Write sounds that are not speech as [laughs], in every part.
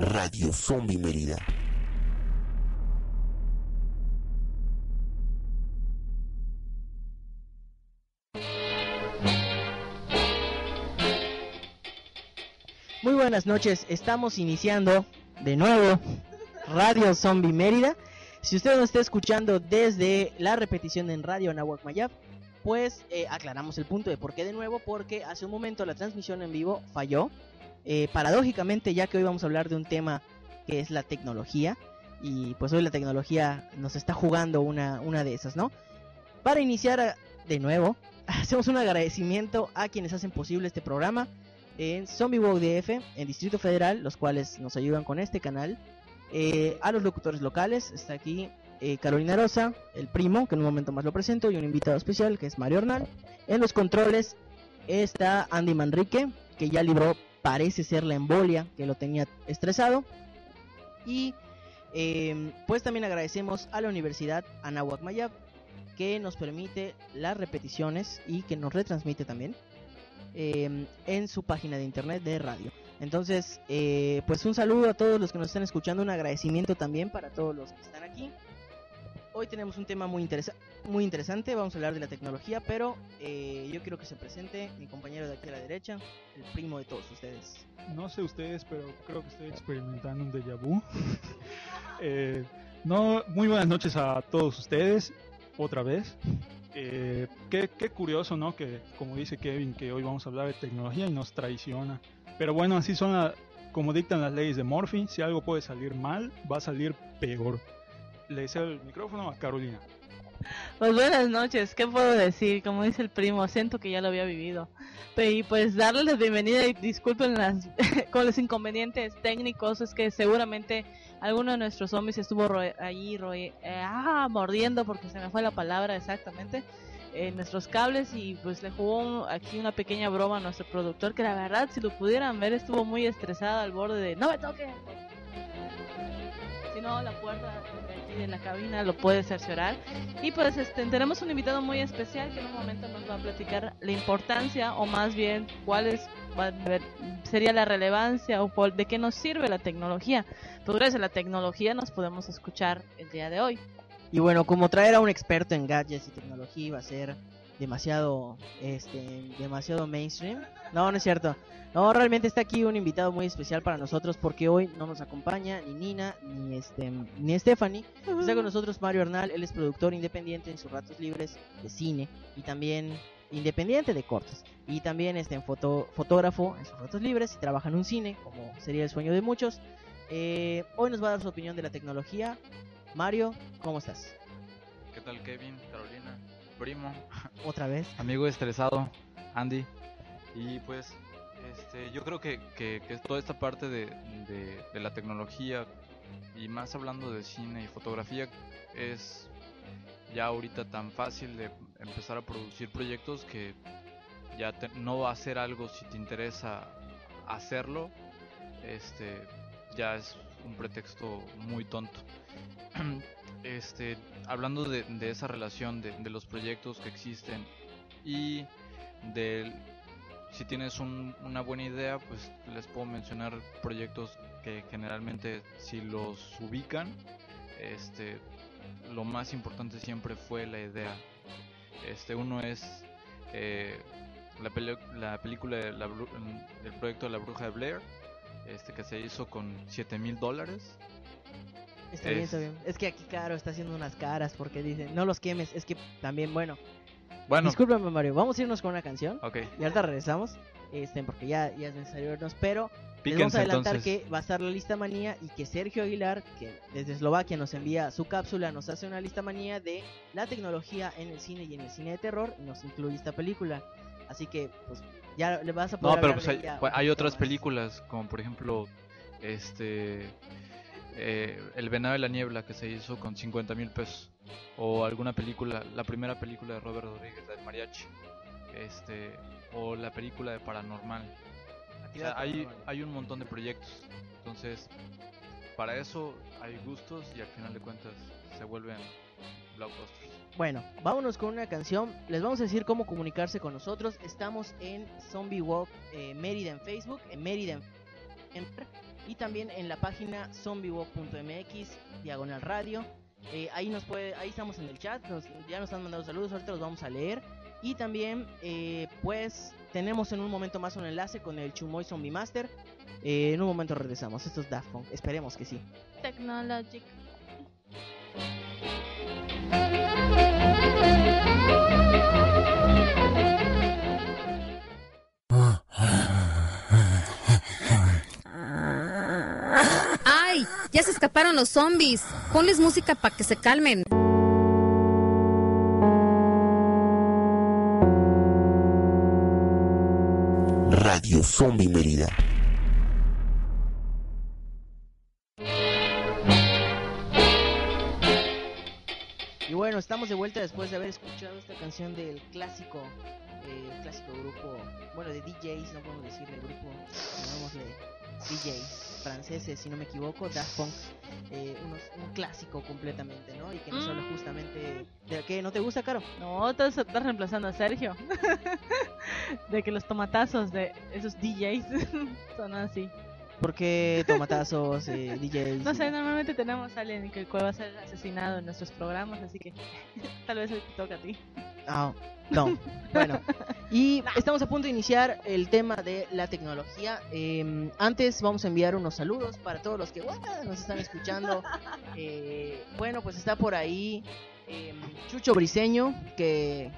Radio Zombie Mérida. Muy buenas noches, estamos iniciando de nuevo Radio Zombie Mérida. Si usted nos está escuchando desde la repetición en Radio Nahuac Mayab, pues eh, aclaramos el punto de por qué de nuevo, porque hace un momento la transmisión en vivo falló. Eh, paradójicamente, ya que hoy vamos a hablar de un tema que es la tecnología, y pues hoy la tecnología nos está jugando una, una de esas, ¿no? Para iniciar eh, de nuevo, [laughs] hacemos un agradecimiento a quienes hacen posible este programa en Zombie DF, en Distrito Federal, los cuales nos ayudan con este canal. Eh, a los locutores locales, está aquí eh, Carolina Rosa, el primo, que en un momento más lo presento, y un invitado especial, que es Mario Hernán. En los controles está Andy Manrique, que ya libró, parece ser la embolia, que lo tenía estresado. Y eh, pues también agradecemos a la Universidad Anahuac Mayab, que nos permite las repeticiones y que nos retransmite también eh, en su página de internet de radio. Entonces, eh, pues un saludo a todos los que nos están escuchando, un agradecimiento también para todos los que están aquí. Hoy tenemos un tema muy, interesa muy interesante, vamos a hablar de la tecnología, pero eh, yo quiero que se presente mi compañero de aquí a la derecha, el primo de todos ustedes. No sé ustedes, pero creo que estoy experimentando un déjà vu. [laughs] eh, no, muy buenas noches a todos ustedes, otra vez. Eh, qué, qué, curioso, ¿no? Que como dice Kevin, que hoy vamos a hablar de tecnología y nos traiciona. Pero bueno, así son la, como dictan las leyes de Murphy. Si algo puede salir mal, va a salir peor. Le cedo el micrófono a Carolina. Pues buenas noches, ¿qué puedo decir? Como dice el primo, siento que ya lo había vivido. Y pues darles la bienvenida y disculpen las, [laughs] con los inconvenientes técnicos, es que seguramente alguno de nuestros zombies estuvo roe, ahí eh, ah, mordiendo porque se me fue la palabra exactamente en eh, nuestros cables y pues le jugó un, aquí una pequeña broma a nuestro productor que la verdad si lo pudieran ver estuvo muy estresado al borde de no me toque si no la puerta de aquí de la cabina lo puede cerciorar. Y pues este tenemos un invitado muy especial que en un momento nos va a platicar la importancia o más bien cuál es sería la relevancia o de qué nos sirve la tecnología. Pues gracias a la tecnología nos podemos escuchar el día de hoy. Y bueno, como traer a un experto en gadgets y tecnología iba a ser demasiado, este, demasiado mainstream. No, no es cierto. No, realmente está aquí un invitado muy especial para nosotros porque hoy no nos acompaña ni Nina ni este ni Stephanie. Está con nosotros Mario Hernal, él es productor independiente en sus ratos libres de cine y también independiente de cortos. Y también este, en foto, fotógrafo en sus ratos libres y trabaja en un cine, como sería el sueño de muchos. Eh, hoy nos va a dar su opinión de la tecnología, Mario, ¿cómo estás? ¿Qué tal Kevin, Carolina, primo? Otra vez. Amigo estresado, Andy. Y pues este, yo creo que, que, que toda esta parte de, de, de, la tecnología y más hablando de cine y fotografía es ya ahorita tan fácil de empezar a producir proyectos que ya te, no va a ser algo si te interesa hacerlo, este, ya es un pretexto muy tonto. [clears throat] este, hablando de, de esa relación de, de, los proyectos que existen y de si tienes un, una buena idea, pues les puedo mencionar proyectos que generalmente si los ubican, este, lo más importante siempre fue la idea. Este, uno es eh, la, la, película de del proyecto de la bruja de Blair, este que se hizo con 7 mil dólares. Está bien, está bien. Es que aquí Caro está haciendo unas caras porque dice, no los quemes. Es que también, bueno. Bueno. Discúlpame, Mario. Vamos a irnos con una canción. Ok. Y ahorita regresamos. Este, porque ya, ya es necesario vernos. Pero les vamos a adelantar entonces. que va a estar la lista manía y que Sergio Aguilar, que desde Eslovaquia nos envía su cápsula, nos hace una lista manía de la tecnología en el cine y en el cine de terror. Y nos incluye esta película. Así que, pues, ya le vas a poder No, pero pues hay, hay otras más. películas, como por ejemplo, este. Eh, El Venado de la Niebla, que se hizo con 50 mil pesos. O alguna película, la primera película de Robert Rodríguez, la del Mariachi. Este. O la película de Paranormal. O sea, hay, hay un montón de proyectos. Entonces, para eso hay gustos y al final de cuentas se vuelven blockbusters. Bueno, vámonos con una canción. Les vamos a decir cómo comunicarse con nosotros. Estamos en Zombie Walk eh, Mérida en Facebook, en Mérida en y también en la página zombiewalk.mx, diagonal radio. Eh, ahí nos puede, ahí estamos en el chat, ya nos han mandado saludos, ahorita los vamos a leer. Y también, eh, pues, tenemos en un momento más un enlace con el Chumoy Zombie Master. Eh, en un momento regresamos, esto es Daft Punk, esperemos que sí. Technologic. Ya se escaparon los zombies. Ponles música para que se calmen. Radio Zombie Mérida. Y bueno, estamos de vuelta después de haber escuchado esta canción del clásico, eh, clásico grupo, bueno, de DJs, no podemos decirle grupo, llamémosle DJs franceses, si no me equivoco, Daft Punk, eh, unos- un clásico completamente, ¿no? Y que nos habla Mm. justamente de que no te gusta, Caro. No, estás, estás reemplazando a Sergio. [laughs] de que los tomatazos de esos DJs [laughs] son así. Porque tomatazos, eh, [laughs] DJs. No sé, normalmente tenemos a alguien que va a ser asesinado en nuestros programas, así que tal vez hoy te toca a ti. Ah, no. [laughs] Bueno, y estamos a punto de iniciar el tema de la tecnología. Eh, antes vamos a enviar unos saludos para todos los que bueno, nos están escuchando. [laughs] Eh, bueno, pues está por ahí eh, Chucho Briseño que,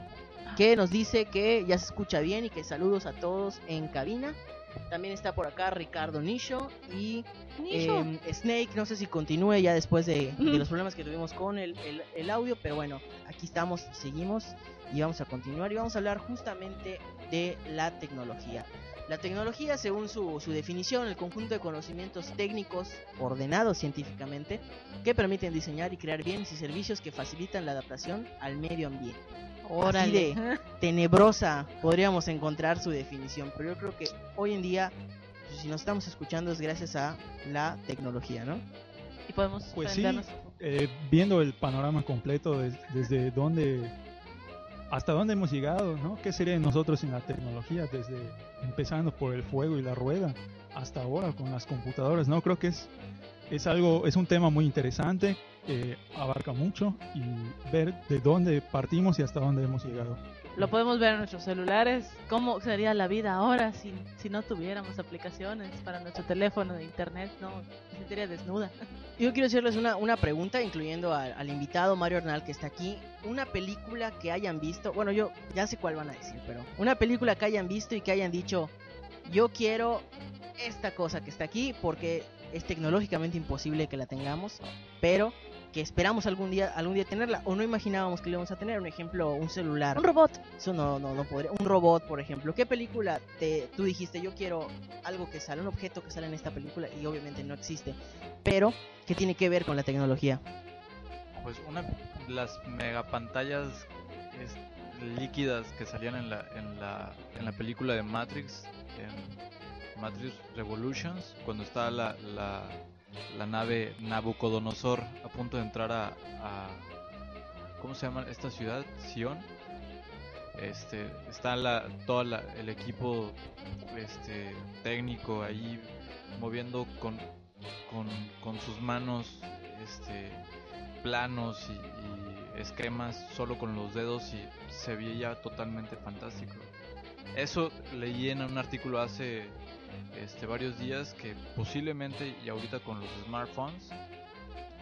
que nos dice que ya se escucha bien y que saludos a todos en cabina. También está por acá Ricardo Nisho y eh, Snake, no sé si continúe ya después de, de los problemas que tuvimos con el, el- el audio, pero bueno, aquí estamos seguimos y vamos a continuar y vamos a hablar justamente de la tecnología. La tecnología, según su, su definición, el conjunto de conocimientos técnicos ordenados científicamente que permiten diseñar y crear bienes y servicios que facilitan la adaptación al medio ambiente. Órale. de- [laughs] Tenebrosa podríamos encontrar su definición, pero yo creo que hoy en día, pues, si nos estamos escuchando, es gracias a la tecnología, ¿no? y podemos Pues sí, eh, viendo el panorama completo des- desde dónde hasta dónde hemos llegado, ¿no? ¿Qué sería de nosotros sin la tecnología? Desde empezando por el fuego y la rueda hasta ahora con las computadoras, ¿no? Creo que es es algo es un tema muy interesante, eh, abarca mucho y ver de dónde partimos y hasta dónde hemos llegado. Lo podemos ver en nuestros celulares. ¿Cómo sería la vida ahora si, si no tuviéramos aplicaciones para nuestro teléfono de internet? No, me sentiría desnuda. [laughs] Yo quiero hacerles una, una pregunta, incluyendo al, al invitado Mario Arnal que está aquí. Una película que hayan visto, bueno, yo ya sé cuál van a decir, pero una película que hayan visto y que hayan dicho, yo quiero esta cosa que está aquí porque es tecnológicamente imposible que la tengamos, pero que esperamos algún día algún día tenerla o no imaginábamos que lo íbamos a tener. Un ejemplo, un celular. Un robot. Eso no, no, no podría. Un robot, por ejemplo. ¿Qué película te, tú dijiste, yo quiero algo que sale, un objeto que sale en esta película y obviamente no existe? Pero, ¿qué tiene que ver con la tecnología? Pues una las megapantallas es- líquidas que salían en la, en la en la película de Matrix, en Matrix Revolutions, cuando está la, la, la nave Nabucodonosor a punto de entrar a, a ¿cómo se llama esta ciudad? Sion. Este, está la, todo la- el equipo este, técnico ahí moviendo con, con, con sus manos este, planos y, y esquemas solo con los dedos y se veía totalmente fantástico. Eso leí en un artículo hace este, varios días que posiblemente y ahorita con los smartphones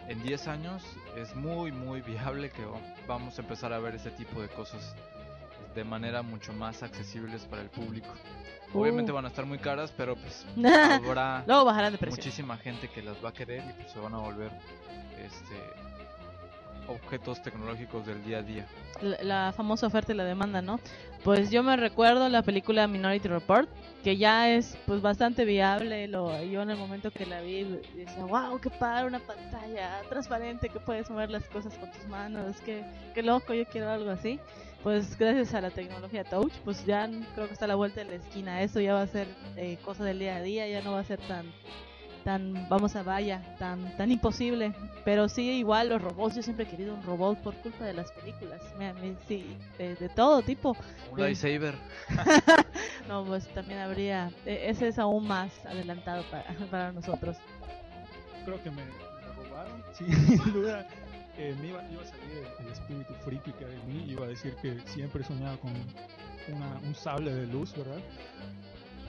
en 10 años es muy muy viable que va- vamos a empezar a ver ese tipo de cosas de manera mucho más accesibles para el público. Obviamente Uh. van a estar muy caras, pero pues [laughs] habrá Luego bajarán de precio. muchísima gente que las va a querer y pues se van a volver este objetos tecnológicos del día a día. la, la famosa oferta y la demanda, ¿no? Pues yo me recuerdo la película Minority Report, que ya es pues bastante viable. Lo, yo en el momento que la vi decía, wow, qué padre, una pantalla transparente que puedes mover las cosas con tus manos, qué, qué loco, yo quiero algo así. Pues gracias a la tecnología Touch, pues ya creo que está a la vuelta de la esquina. Esto ya va a ser eh, cosa del día a día, ya no va a ser tan tan, vamos a vaya, tan, tan imposible. Pero sí, igual los robots, yo siempre he querido un robot por culpa de las películas. Me- me- sí, de, de todo tipo. Un lightsaber. [laughs] No, pues también habría, e- ese es aún más adelantado para, [laughs] para nosotros. Creo que me, me robaron, [laughs] sí, sin duda. Eh, me iba, iba a salir el, espíritu friki que en mí, iba a decir que siempre he soñado con una- un sable de luz, ¿verdad?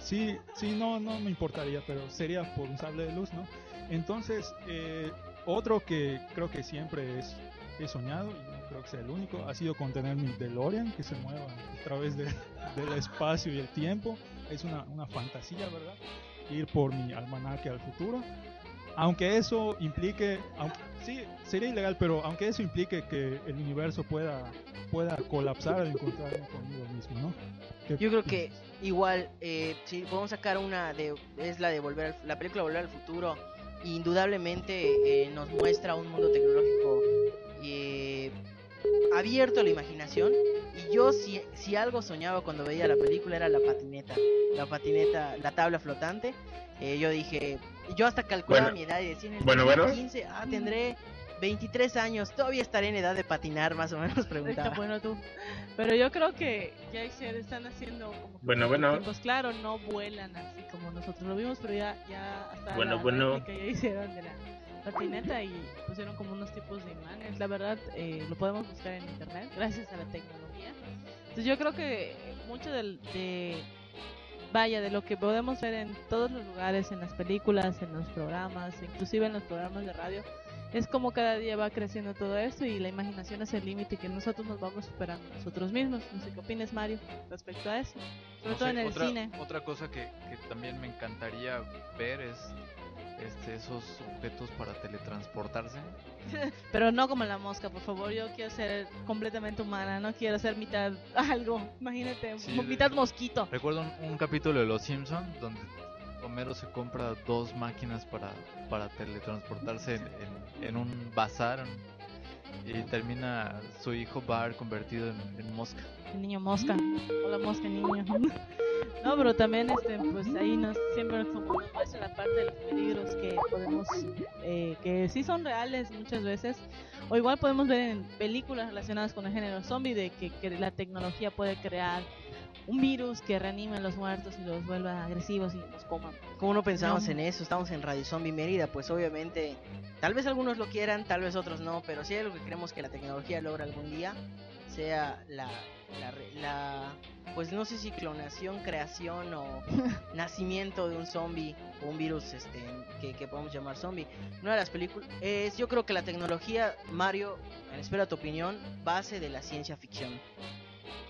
Sí, sí, no, no me importaría, pero sería por un sable de luz, ¿no? Entonces, eh, otro que creo que siempre es, he soñado, y no creo que sea el único, ha sido con tener mi DeLorean que se mueva a través de- [laughs] del espacio y el tiempo. Es una, una fantasía, ¿verdad? Ir por mi almanaque al futuro. Aunque eso implique, aunque, sí, sería ilegal, pero aunque eso implique que el universo pueda, pueda colapsar al encontrarme conmigo mismo, ¿no? ¿Qué Yo creo que? Igual, eh, si podemos sacar una de, es la de volver, al- la película Volver al Futuro, indudablemente eh, nos muestra un mundo tecnológico eh, abierto a la imaginación. Y yo si, si algo soñaba cuando veía la película era la patineta, la patineta, la tabla flotante. Eh, yo dije, yo hasta calculaba Bueno. mi edad y decía en el Bueno, bueno. 2015, ah, tendré 23 años, todavía estaré en edad de patinar, más o menos [laughs] Está preguntaba. bueno tú. Pero yo creo que ya están haciendo como que Bueno, bueno. Claro, no vuelan así como nosotros lo vimos, pero ya, ya hasta Bueno, la bueno. ya hicieron de la patineta y pusieron como unos tipos de imanes. La verdad, eh, lo podemos buscar en internet gracias a la tecnología. Entonces yo creo que mucho del, de vaya de lo que podemos ver en todos los lugares, en las películas, en los programas, inclusive en los programas de radio, es como cada día va creciendo todo esto y la imaginación es el límite que nosotros nos vamos superando nosotros mismos. No sé qué opinas, Mario, respecto a eso. Sobre No todo sé, en el otra, cine. Otra cosa que, que también me encantaría ver es este, esos objetos para teletransportarse. [laughs] Pero no como la mosca, por favor. Yo quiero ser completamente humana, no quiero ser mitad algo. Imagínate, Sí, mo- de- mitad mosquito. Recuerdo un, un capítulo de Los Simpsons donde Homero se compra dos máquinas para, para teletransportarse en, en- en un bazar y termina su hijo Bart convertido en, en mosca. El niño mosca. Hola mosca, niño. [laughs] No, pero también este, pues ahí nos siempre nos muestra la parte de los peligros que podemos, eh, que sí son reales muchas veces, o igual podemos ver en películas relacionadas con el género zombie de que, que la tecnología puede crear un virus que reanime a los muertos y los vuelva agresivos y los coman. ¿Cómo no pensamos No. en eso? Estamos en Radio Zombie Mérida, pues obviamente, tal vez algunos lo quieran, tal vez otros no, pero si hay algo que creemos que la tecnología logra algún día, sea la, la, la- pues no sé si clonación, creación o [laughs] nacimiento de un zombie o un virus este, que, que podemos llamar zombie. Una de las películas es, yo creo que la tecnología, Mario, en espera tu opinión, base de la ciencia ficción.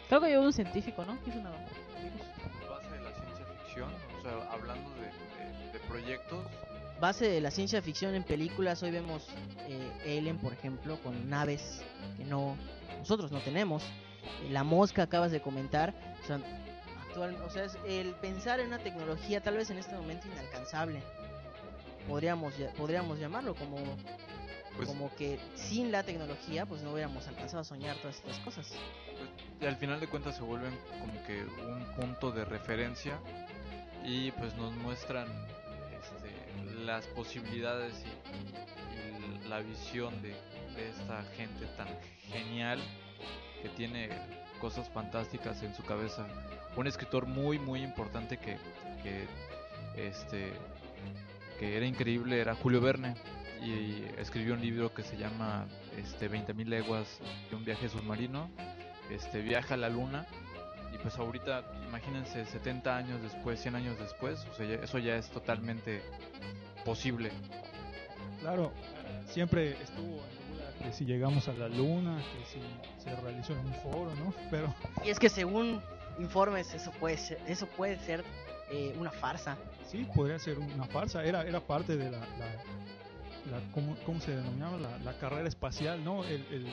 Creo que yo un científico, ¿no? Que hizo una. Base de la ciencia ficción, o sea, hablando de, de- de proyectos, base de la ciencia ficción en películas, hoy vemos eh, Alien, por ejemplo, con naves que no nosotros no tenemos. Eh, la mosca acabas de comentar, o sea, actual, o sea, es el pensar en una tecnología tal vez en este momento inalcanzable. Podríamos podríamos llamarlo como pues como que sin la tecnología pues no hubiéramos alcanzado a soñar todas estas cosas. y al final de cuentas se vuelven como que un punto de referencia y pues nos muestran este, las posibilidades y, y la visión de, de esta gente tan genial que tiene cosas fantásticas en su cabeza. Un escritor muy muy importante que, que este que era increíble era Julio Verne y escribió un libro que se llama este 20.000 leguas de un viaje submarino este viaja a la luna y pues ahorita imagínense 70 años después 100 años después o sea eso ya es totalmente posible Claro, siempre estuvo en duda que si llegamos a la luna, que si se realizó en un foro, ¿no? Pero Y es que según informes eso puede ser, eso puede ser eh, una farsa. sí, podría ser una farsa. Era, era parte de la, la, la- ¿cómo, cómo se denominaba? La, carrera espacial, ¿no? El, el,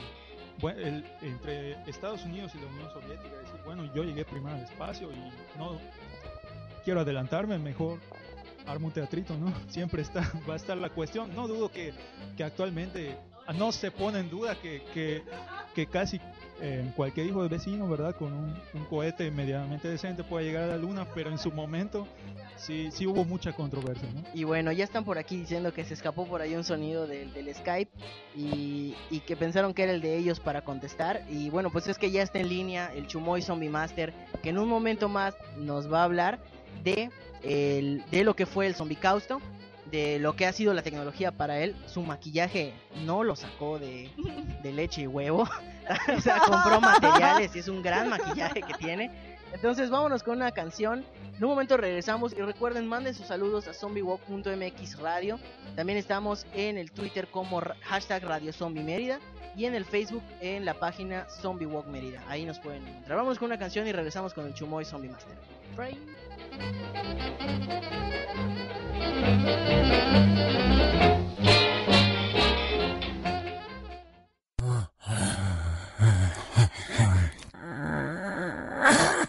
el- entre Estados Unidos y la Unión Soviética, decir, bueno, yo llegué primero al espacio y no quiero adelantarme, mejor armo un teatrito, ¿no? [laughs] Siempre está, va a estar la cuestión. No dudo que, que actualmente no se pone en duda que, que, que casi eh, cualquier hijo de vecino, ¿verdad? Con un, un cohete medianamente decente puede llegar a la luna, pero en su momento sí, sí hubo mucha controversia, ¿no? Y bueno, ya están por aquí diciendo que se escapó por ahí un sonido del, del Skype y, y que pensaron que era el de ellos para contestar. Y bueno, pues es que ya está en línea el Chumoy Zombie Master, que en un momento más nos va a hablar de, el, de lo que fue el Zombie Causto, de lo que ha sido la tecnología para él. Su maquillaje no lo sacó de, de leche y huevo, [laughs] o sea, compró materiales y es un gran maquillaje que tiene. Entonces vámonos con una canción. En un momento regresamos y recuerden, manden sus saludos a zombiewalk.mx radio. También estamos en el Twitter como hashtag Radio Zombie Mérida y en el Facebook en la página Zombie Walk Mérida. Ahí nos pueden encontrar. Vámonos con una canción y regresamos con el Chumoy Zombie Master.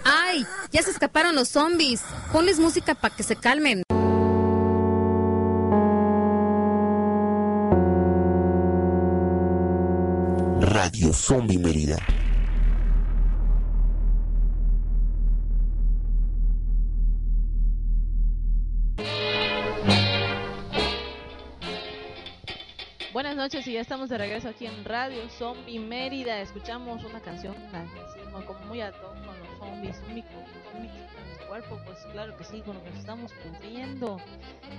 ¡Ay! Ya se escaparon los zombies. Ponles música para que se calmen. Radio Zombie Mérida. Buenas noches y ya estamos de regreso aquí en Radio Zombie Mérida. Escuchamos una canción como- muy ad hoc con los zombies. Un micro, el cuerpo, pues claro que sí, con lo que nos estamos cumpliendo.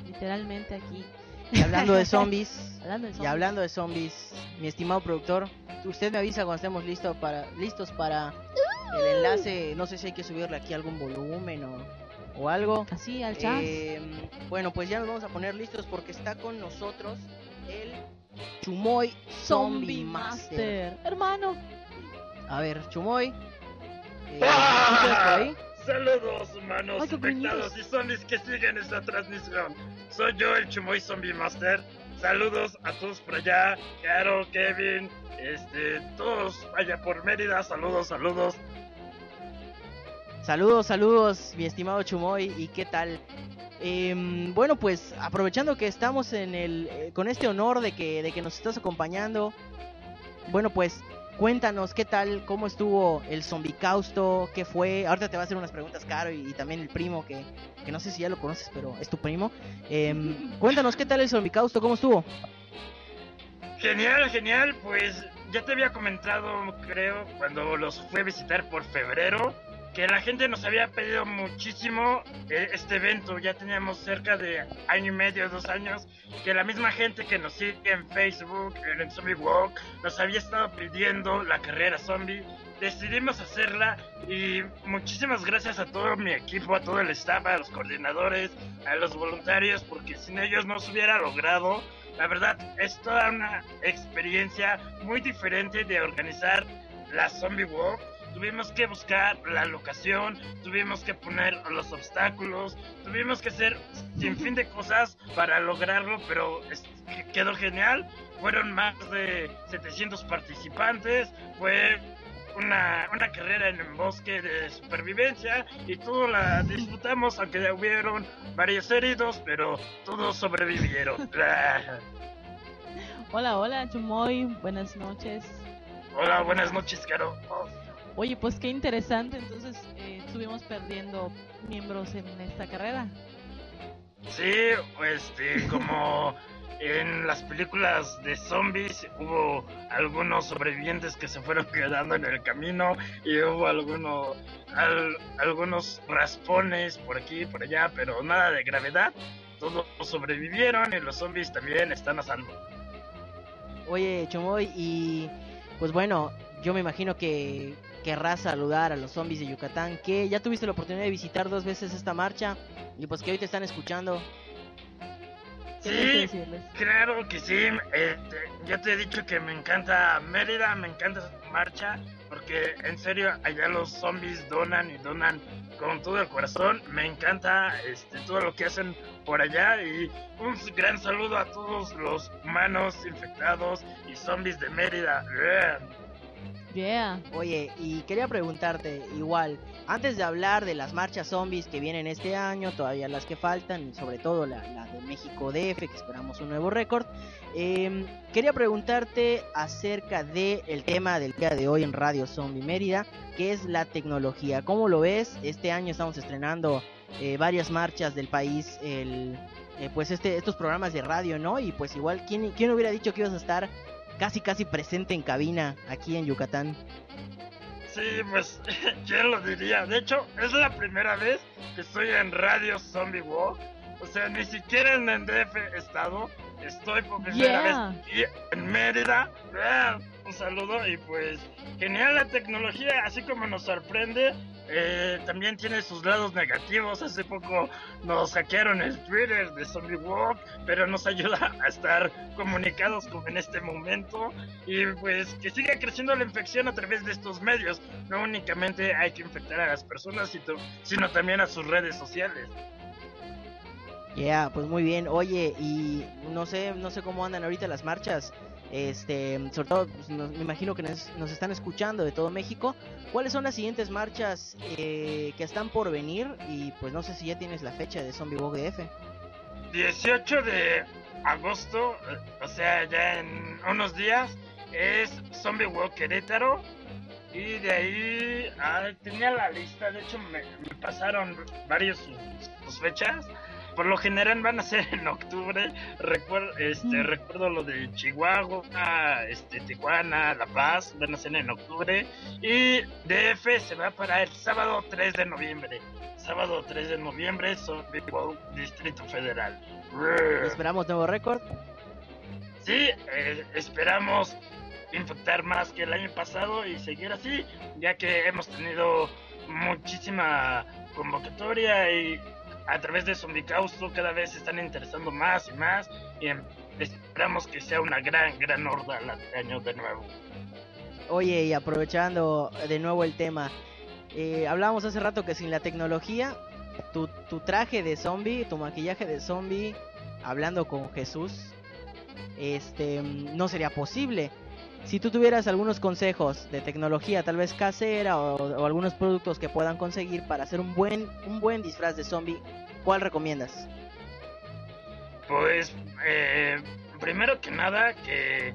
Literalmente aquí. Y hablando de zombies, [laughs] Hablando de y hablando de zombies, mi estimado productor, usted me avisa cuando estemos listos para, listos para el enlace. No sé si hay que subirle aquí algún volumen o, o algo. Así, al chat. Eh, bueno, pues ya nos vamos a poner listos porque está con nosotros el Chumoy Zombie Master. Hermano. A ver, Chumoy. eh, ¿escuchas por ahí? Saludos humanos Ay, infectados y zombies que siguen esta transmisión. Soy yo, el Chumoy Zombie Master. Saludos a todos por allá, Caro, Kevin, este, todos allá por Mérida. Saludos, saludos. Saludos, saludos, mi estimado Chumoy, ¿y qué tal? Em, bueno, pues aprovechando que estamos en el eh, con este honor de que de que nos estás acompañando. Bueno, pues cuéntanos qué tal, cómo estuvo el zombicausto, qué fue. Ahorita te va a hacer unas preguntas Caro y, también el primo que, que no sé si ya lo conoces, pero es tu primo. Em, cuéntanos qué tal el zombicausto, cómo estuvo. Genial, genial. Pues ya te había comentado, creo, cuando los fui a visitar por febrero, que la gente nos había pedido muchísimo eh, este evento. Ya teníamos cerca de año y medio, dos años, que la misma gente que nos sigue en Facebook, en el Zombie Walk, nos había estado pidiendo la carrera zombie. Decidimos hacerla y muchísimas gracias a todo mi equipo, a todo el staff, a los coordinadores, a los voluntarios, porque sin ellos no se hubiera logrado. La verdad, es toda una experiencia muy diferente de organizar la Zombie Walk. Tuvimos que buscar la locación, tuvimos que poner los obstáculos, tuvimos que hacer sin fin de cosas para lograrlo, pero quedó genial. Fueron más de 700 participantes, fue una, una carrera en el bosque de supervivencia y todos la disfrutamos, aunque hubieron varios heridos, pero todos sobrevivieron. [laughs] [laughs] Hola, hola, Chumoy. Buenas noches. Hola, buenas noches, Caro. Oye, pues qué interesante. Entonces, eh, estuvimos perdiendo miembros en esta carrera. Sí, este, como en las películas de zombies hubo algunos sobrevivientes que se fueron [laughs] quedando en el camino y hubo algunos al- algunos raspones por aquí y por allá, pero nada de gravedad. Todos sobrevivieron y los zombies también están a salvo. Oye, Chumoy, y pues bueno, yo me imagino que querrás saludar a los zombies de Yucatán, que ya tuviste la oportunidad de visitar dos veces esta marcha y pues que hoy te están escuchando. ¿Qué tienes que Sí? Claro que sí, este, ya te he dicho que me encanta Mérida, me encanta esa marcha, porque en serio allá los zombies donan y donan con todo el corazón, me encanta este, todo lo que hacen por allá y un gran saludo a todos los humanos infectados y zombies de Mérida. Oye, y quería preguntarte, igual, antes de hablar de las marchas zombies que vienen este año, todavía las que faltan, sobre todo la, la de México DF, que esperamos un nuevo récord, em, quería preguntarte acerca del el tema del día de hoy en Radio Zombie Mérida, que es la tecnología. ¿Cómo lo ves? Este año estamos estrenando eh, varias marchas del país, el, eh, pues este, estos programas de radio, ¿no? Y pues igual, ¿quién, ¿quién hubiera dicho que ibas a estar casi casi presente en cabina aquí en Yucatán? Sí, pues, [laughs] ¿quién lo diría? De hecho, es la primera vez que estoy en Radio Zombie Walk. O sea, ni siquiera en el DF estado. Estoy por primera Yeah. vez aquí en Mérida. Un saludo y pues, genial la tecnología, así como nos sorprende. Eh, también tiene sus lados negativos. Hace poco nos hackearon el Twitter de Zombie Walk, pero nos ayuda [laughs] a estar comunicados como en este momento. Y pues que siga creciendo la infección a través de estos medios. No únicamente hay que infectar a las personas, sino- también a sus redes sociales. Yeah, pues muy bien. Oye, y no sé, no sé cómo andan ahorita las marchas. Este, sobre todo, pues, me imagino que nos, están escuchando de todo México. ¿Cuáles son las siguientes marchas eh, que están por venir? Y pues no sé si ya tienes la fecha de Zombie Walk DF. 18 de agosto, eh, o sea, ya en unos días, es Zombie Walk Querétaro. Y de ahí, tenía la lista, de hecho me, pasaron varios sus, sus fechas. Por lo general van a ser en octubre. Recuerdo, este, recuerdo lo de Chihuahua, este, Tijuana, La Paz, van a ser en octubre. Y DF se va para el sábado 3 de noviembre. Sábado 3 de noviembre, Walk Distrito Federal. Esperamos nuevo récord. Sí, eh, esperamos infectar más que el año pasado y seguir así, ya que hemos tenido muchísima convocatoria y a través de Zombicausto cada vez se están interesando más y más y em- esperamos que sea una gran, gran horda el año de nuevo. Oye, y aprovechando de nuevo el tema, eh, hablábamos hace rato que sin la tecnología, tu, tu traje de zombie, tu maquillaje de zombie, hablando con Jesús, este, no sería posible. Si tú tuvieras algunos consejos de tecnología, tal vez casera o, algunos productos que puedan conseguir para hacer un buen, un buen disfraz de zombie, ¿cuál recomiendas? Pues, eh, primero que nada, que,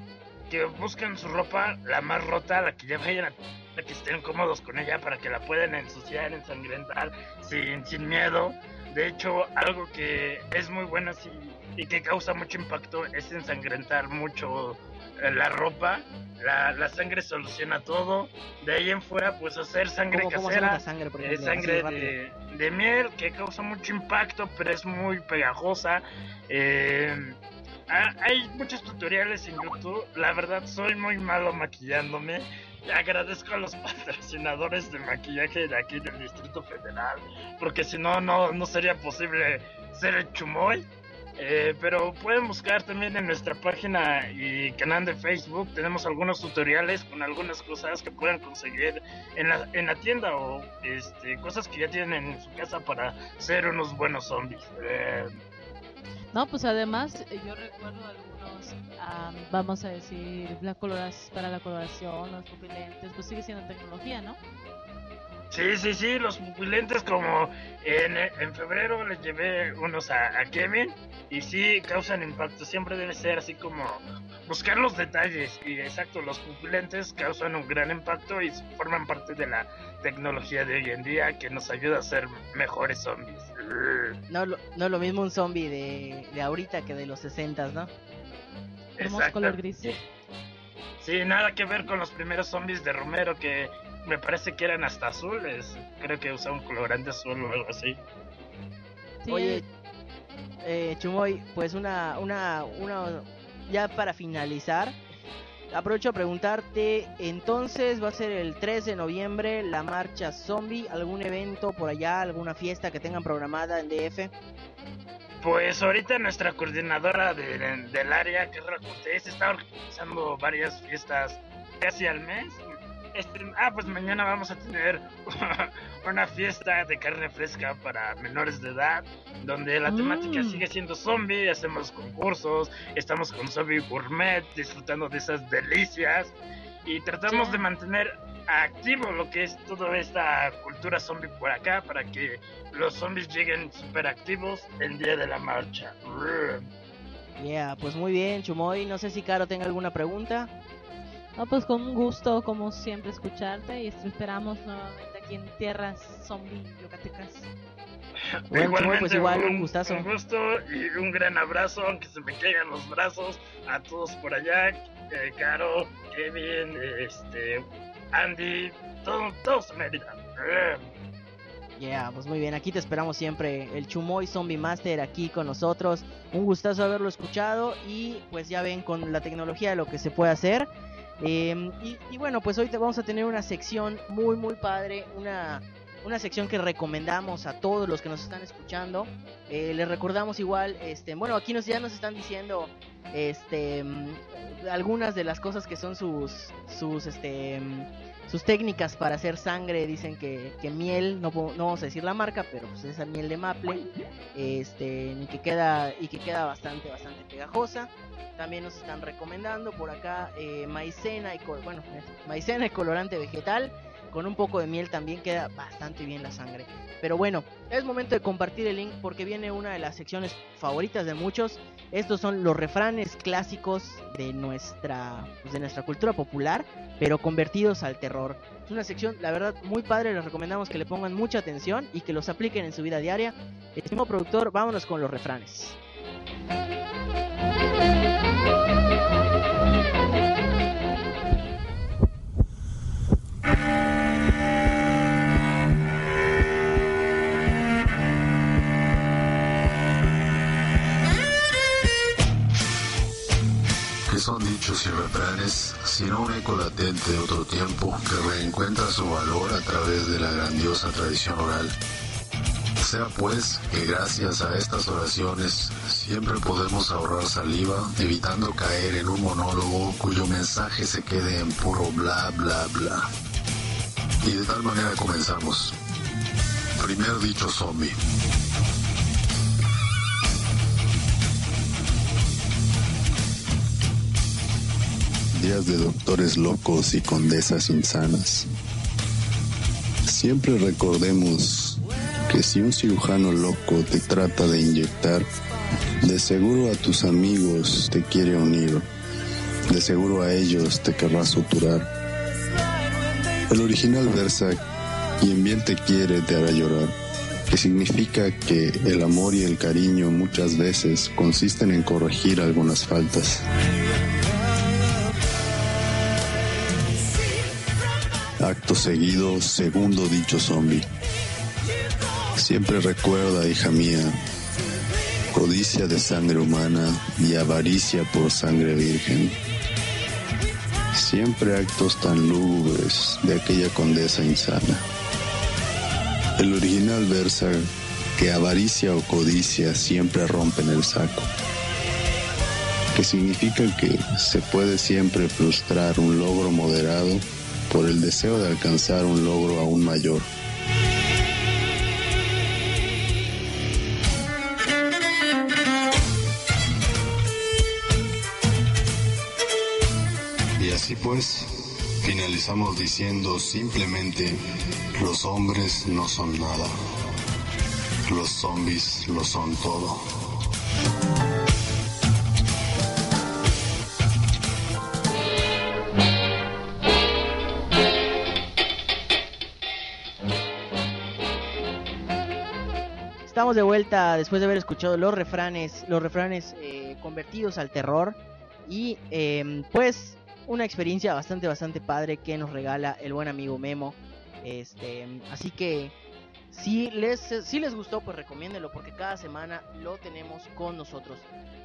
que busquen su ropa la más rota, la que ya vayan a que estén cómodos con ella, para que la puedan ensuciar, ensangrentar, sin, sin miedo. De hecho, algo que es muy bueno y que causa mucho impacto es ensangrentar mucho la ropa. La, la sangre soluciona todo. De ahí en fuera, pues hacer sangre ¿Cómo, cómo casera. sangre, por Eh, ejemplo? Sangre de, de miel que causa mucho impacto, pero es muy pegajosa. Eh, hay muchos tutoriales en YouTube. La verdad, soy muy malo maquillándome. Agradezco a los [laughs] patrocinadores de maquillaje de aquí del Distrito Federal, porque si no, no, no sería posible ser el chumoy. Eh, pero pueden buscar también en nuestra página y canal de Facebook. Tenemos algunos tutoriales con algunas cosas que pueden conseguir en la, en la tienda o este, cosas que ya tienen en su casa para ser unos buenos zombies. Eh, No, pues además eh, yo recuerdo algunos, am, vamos a decir, la coloración, para la coloración, los pupilentes, pues sigue siendo tecnología, ¿no? Sí, sí, sí, los pupilentes como en, en febrero les llevé unos a, a Kevin y sí causan impacto. Siempre debe ser así como buscar los detalles y exacto, los pupilentes causan un gran impacto y forman parte de la tecnología de hoy en día que nos ayuda a ser mejores zombies. No, lo- no es lo mismo un zombie de, de ahorita que de los 60, ¿no? Hermoso Exacto. color gris. Sí. Sí, nada que ver con los primeros zombies de Romero que me parece que eran hasta azules. Creo que usaba un colorante azul o algo así. Sí, Oye, eh, Chumoy, pues una, una, una, ya para finalizar, aprovecho a preguntarte, entonces va a ser el 3 de noviembre la marcha zombie, algún evento por allá, alguna fiesta que tengan programada en DF. Pues ahorita nuestra coordinadora de- del área, que es la Cortés, está organizando varias fiestas casi al mes. Este, ah, pues mañana vamos a tener [laughs] una fiesta de carne fresca para menores de edad, donde la temática Mm. sigue siendo zombie, hacemos concursos, estamos con zombie gourmet, disfrutando de esas delicias. y tratamos de mantener activo lo que es toda esta cultura zombie por acá para que los zombies lleguen super activos el día de la marcha. Yeah, pues muy bien, Chumoy. No sé si Caro tenga alguna pregunta. No, pues con un gusto, como siempre, escucharte y esperamos nuevamente aquí en tierras zombie yucatecas. [laughs] Bueno, Chumoy, pues igual, un gustazo. Un gusto y un gran abrazo, aunque se me caigan los brazos a todos por allá. eh, Caro, Kevin, este, Andy, todo- todos Mérida. Eh. Yeah, pues muy bien, aquí te esperamos siempre. El Chumoy Zombie Master aquí con nosotros. Un gustazo haberlo escuchado y pues ya ven con la tecnología lo que se puede hacer. Eh, y, y bueno, pues hoy te vamos a tener una sección muy muy padre, una, una sección que recomendamos a todos los que nos están escuchando. Eh, les recordamos igual, este, bueno, aquí nos ya nos están diciendo este mm, algunas de las cosas que son sus sus este mm, sus técnicas para hacer sangre dicen que, que miel no, no vamos a decir la marca pero pues esa miel de maple este y que queda y que queda bastante bastante pegajosa. También nos están recomendando por acá eh, maicena y bueno maicena y colorante vegetal con un poco de miel también queda bastante bien la sangre. Pero bueno es momento de compartir el link porque viene una de las secciones favoritas de muchos. Estos son los refranes clásicos de nuestra pues, de nuestra cultura popular pero convertidos al terror. Es una sección la verdad muy padre. Les recomendamos que le pongan mucha atención y que los apliquen en su vida diaria. Estimado productor vámonos con los refranes son dichos y refranes, sino un eco latente de otro tiempo que reencuentra su valor a través de la grandiosa tradición oral. Sea pues que gracias a estas oraciones siempre podemos ahorrar saliva, evitando caer en un monólogo cuyo mensaje se quede en puro bla bla bla. Y de tal manera comenzamos. Primer dicho zombie. Días de doctores locos y condesas insanas. Siempre recordemos que si un cirujano loco te trata de inyectar, de seguro a tus amigos te quiere unir, de seguro a ellos te querrá suturar. El original versa, quien bien te quiere te hará llorar, que significa que el amor y el cariño muchas veces consisten en corregir algunas faltas. Acto seguido, segundo dicho zombie. Siempre recuerda, hija mía, codicia de sangre humana y avaricia por sangre virgen. Siempre actos tan lúgubres de aquella condesa insana. El original versa que avaricia o codicia siempre rompen el saco, que significa que se puede siempre frustrar un logro moderado por el deseo de alcanzar un logro aún mayor. Y así pues, finalizamos diciendo simplemente, los hombres no son nada, los zombies lo son todo. Estamos de vuelta después de haber escuchado los refranes, los refranes eh, convertidos al terror y eh, pues una experiencia bastante bastante padre que nos regala el buen amigo Memo. Este, así que si les si les gustó pues recomiéndenlo porque cada semana lo tenemos con nosotros.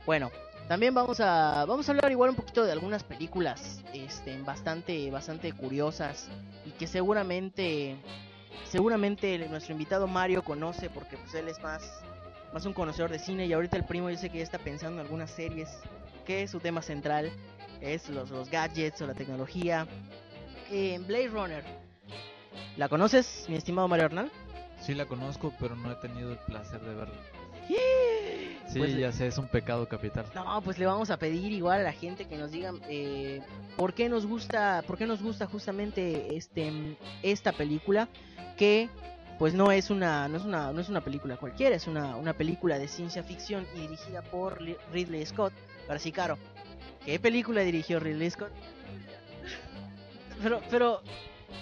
Bueno, también vamos a vamos a hablar igual un poquito de algunas películas este bastante bastante curiosas y que seguramente seguramente nuestro invitado Mario conoce porque pues él es más más un conocedor de cine y ahorita el primo yo sé que ya está pensando en algunas series que su tema central es los, los gadgets o la tecnología. Eh, Blade Runner, ¿la conoces, mi estimado Mario Hernán? Sí la conozco, pero no he tenido el placer de verla. Sí, pues, ya sé, es un pecado capital. No, pues le vamos a pedir igual a la gente que nos digan eh, por qué nos gusta, por qué nos gusta justamente este esta película que pues no es una no es una no es una película cualquiera, es una, una película de ciencia ficción y dirigida por Ridley Scott. Ahora sí, Caro, ¿qué película dirigió Ridley Scott? [laughs] Pero pero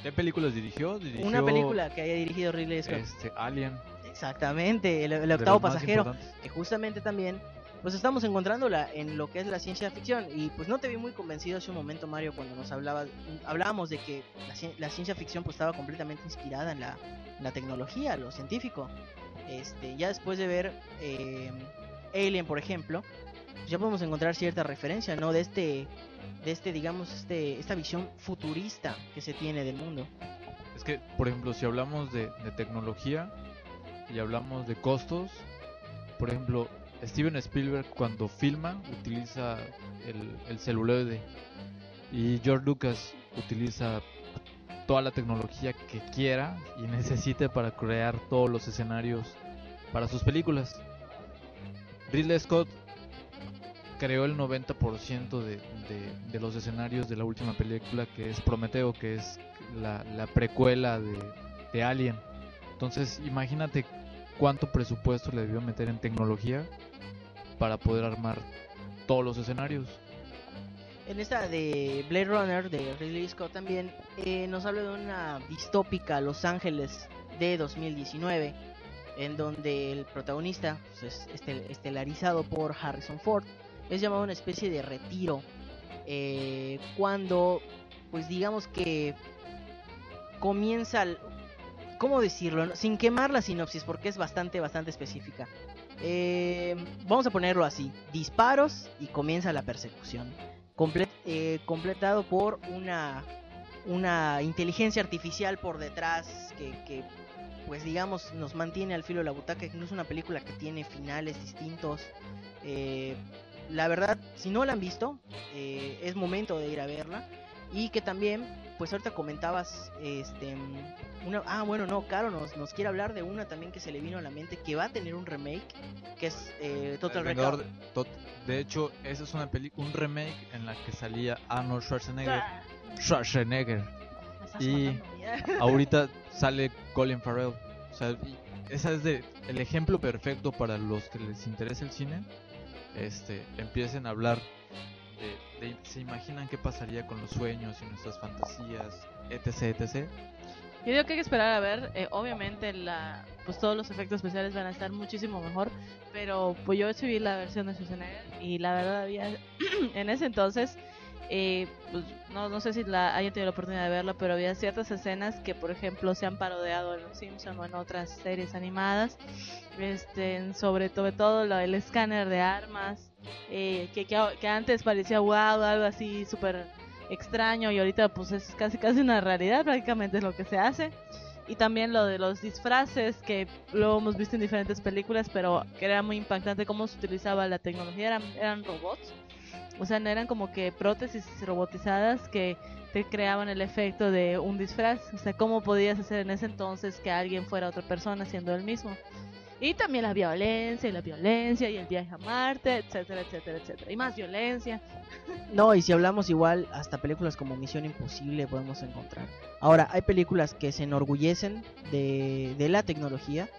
¿Qué películas dirigió? Dirigió una película que haya dirigido Ridley Scott. Este, Alien. Exactamente, el, octavo pasajero que justamente también pues estamos encontrándola en lo que es la ciencia ficción. Y pues no te vi muy convencido hace un momento Mario cuando nos hablabas hablábamos de que la, la ciencia ficción pues estaba completamente inspirada en la, en la tecnología lo científico. Este ya después de ver eh, Alien por ejemplo pues, ya podemos encontrar cierta referencia no de este de este digamos este esta visión futurista que se tiene del mundo. Es que, por ejemplo, si hablamos de, de tecnología y hablamos de costos, por ejemplo, Steven Spielberg cuando filma utiliza el, el celuloide y George Lucas utiliza toda la tecnología que quiera y necesite para crear todos los escenarios para sus películas. Ridley Scott creó el 90% de, de, de los escenarios de la última película que es Prometeo, que es la, la precuela de, de Alien. Entonces, imagínate cuánto presupuesto le debió meter en tecnología para poder armar todos los escenarios. En esta de Blade Runner de Ridley Scott también eh, nos habla de una distópica Los Ángeles de 2019, en donde el protagonista, pues, es estel- estelarizado por Harrison Ford, es llamado una especie de retiro eh, cuando, pues digamos que comienza, ¿cómo decirlo? Sin quemar la sinopsis porque es bastante, bastante específica. Eh, vamos a ponerlo así, disparos y comienza la persecución comple- eh, completado por una una inteligencia artificial por detrás que, pues digamos nos mantiene al filo de la butaca es una película que tiene finales distintos Eh, la verdad si no la han visto eh, es momento de ir a verla y que también pues ahorita comentabas este una ah bueno no Caro nos, nos quiere hablar de una también que se le vino a la mente que va a tener un remake que es eh, Total Recall de, tot- de hecho, esa es una peli un remake en la que salía Arnold Schwarzenegger. Schwarzenegger. Y [laughs] ahorita sale Colin Farrell. O sea, esa es de, el ejemplo perfecto para los que les interesa el cine. Este, empiecen a hablar de, de- se imaginan qué pasaría con los sueños y nuestras fantasías, etc, etc. Yo digo que hay que esperar a ver. eh, obviamente, la, pues todos los efectos especiales van a estar muchísimo mejor. Pero pues yo sí la versión de Schwarzenegger y la verdad había [clears throat] en ese entonces, eh, pues no, no sé si la hayan tenido la oportunidad de verla, pero había ciertas escenas que, por ejemplo, se han parodiado en Los Simpson o en otras series animadas. Este, sobre todo, todo el escáner de armas, eh, que, que, antes parecía wow, algo así súper extraño y ahorita pues es casi casi una realidad prácticamente es lo que se hace. Y también lo de los disfraces que lo hemos visto en diferentes películas pero que era muy impactante cómo se utilizaba la tecnología eran, eran robots. O sea no eran como que prótesis robotizadas que te creaban el efecto de un disfraz. O sea cómo podías hacer en ese entonces que alguien fuera otra persona siendo el mismo y también la violencia y la violencia y el viaje a Marte etcétera etcétera etcétera y más violencia No, y si hablamos igual, hasta películas como Misión Imposible podemos encontrar. Ahora, hay películas que se enorgullecen de, de la tecnología